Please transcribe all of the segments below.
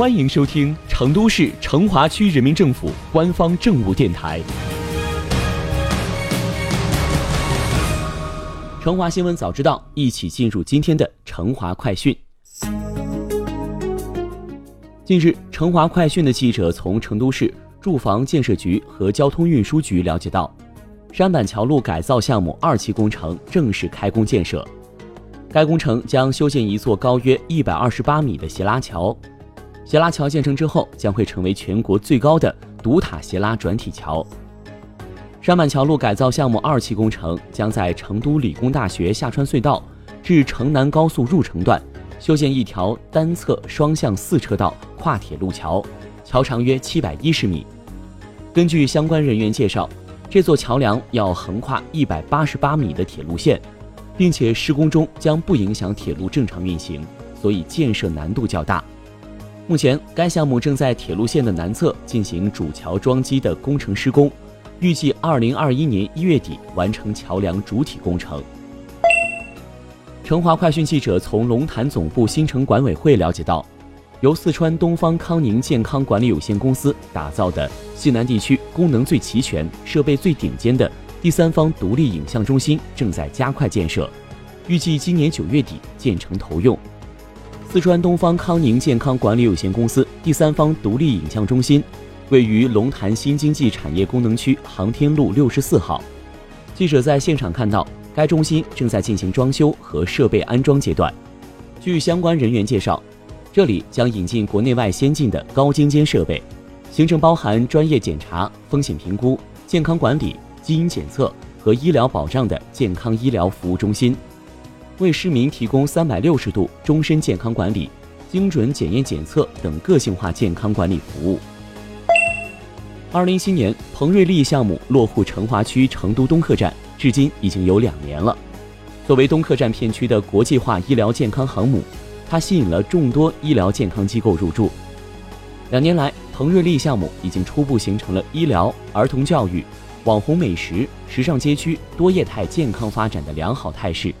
欢迎收听成都市成华区人民政府官方政务电台《成华新闻早知道》，一起进入今天的成华快讯。近日，成华快讯的记者从成都市住房建设局和交通运输局了解到，山板桥路改造项目二期工程正式开工建设。该工程将修建一座高约一百二十八米的斜拉桥。斜拉桥建成之后，将会成为全国最高的独塔斜拉转体桥。山板桥路改造项目二期工程将在成都理工大学下穿隧道至城南高速入城段修建一条单侧双向四车道跨铁路桥，桥长约七百一十米。根据相关人员介绍，这座桥梁要横跨一百八十八米的铁路线，并且施工中将不影响铁路正常运行，所以建设难度较大。目前，该项目正在铁路线的南侧进行主桥桩基的工程施工，预计二零二一年一月底完成桥梁主体工程。成华快讯记者从龙潭总部新城管委会了解到，由四川东方康宁健康管理有限公司打造的西南地区功能最齐全、设备最顶尖的第三方独立影像中心正在加快建设，预计今年九月底建成投用。四川东方康宁健康管理有限公司第三方独立影像中心位于龙潭新经济产业功能区航天路六十四号。记者在现场看到，该中心正在进行装修和设备安装阶段。据相关人员介绍，这里将引进国内外先进的高精尖设备，形成包含专业检查、风险评估、健康管理、基因检测和医疗保障的健康医疗服务中心。为市民提供三百六十度终身健康管理、精准检验检测等个性化健康管理服务。二零一七年，彭瑞丽项目落户成华区成都东客站，至今已经有两年了。作为东客站片区的国际化医疗健康航母，它吸引了众多医疗健康机构入驻。两年来，彭瑞丽项目已经初步形成了医疗、儿童教育、网红美食、时尚街区多业态健康发展的良好态势。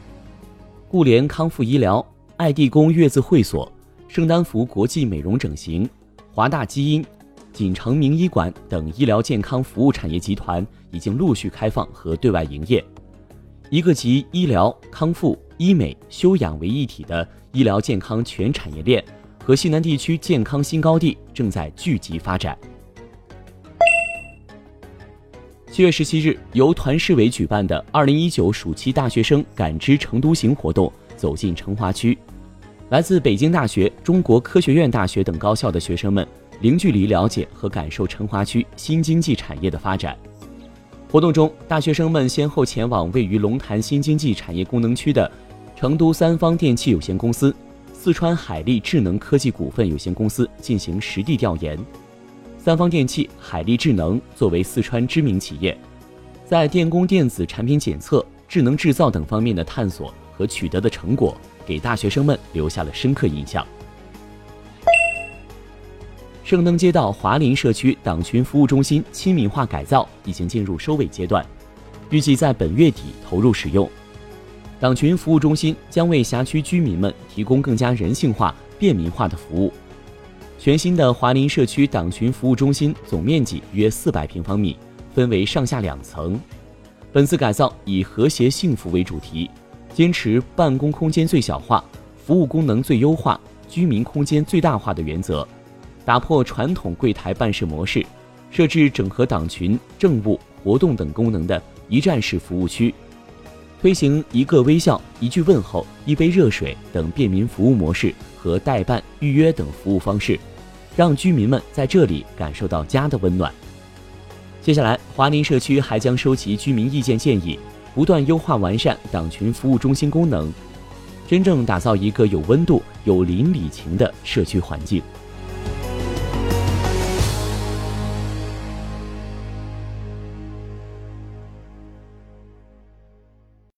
固联康复医疗、爱地宫月子会所、圣丹福国际美容整形、华大基因、锦城名医馆等医疗健康服务产业集团已经陆续开放和对外营业，一个集医疗、康复、医美、修养为一体的医疗健康全产业链和西南地区健康新高地正在聚集发展。七月十七日，由团市委举办的二零一九暑期大学生感知成都行活动走进成华区，来自北京大学、中国科学院大学等高校的学生们零距离了解和感受成华区新经济产业的发展。活动中，大学生们先后前往位于龙潭新经济产业功能区的成都三方电器有限公司、四川海力智能科技股份有限公司进行实地调研。三方电器、海力智能作为四川知名企业，在电工电子产品检测、智能制造等方面的探索和取得的成果，给大学生们留下了深刻印象。圣登街道华林社区党群服务中心亲民化改造已经进入收尾阶段，预计在本月底投入使用。党群服务中心将为辖区居民们提供更加人性化、便民化的服务。全新的华林社区党群服务中心总面积约四百平方米，分为上下两层。本次改造以和谐幸福为主题，坚持办公空间最小化、服务功能最优化、居民空间最大化的原则，打破传统柜台办事模式，设置整合党群、政务、活动等功能的一站式服务区，推行一个微笑、一句问候、一杯热水等便民服务模式和代办、预约等服务方式。让居民们在这里感受到家的温暖。接下来，华林社区还将收集居民意见建议，不断优化完善党群服务中心功能，真正打造一个有温度、有邻里情的社区环境。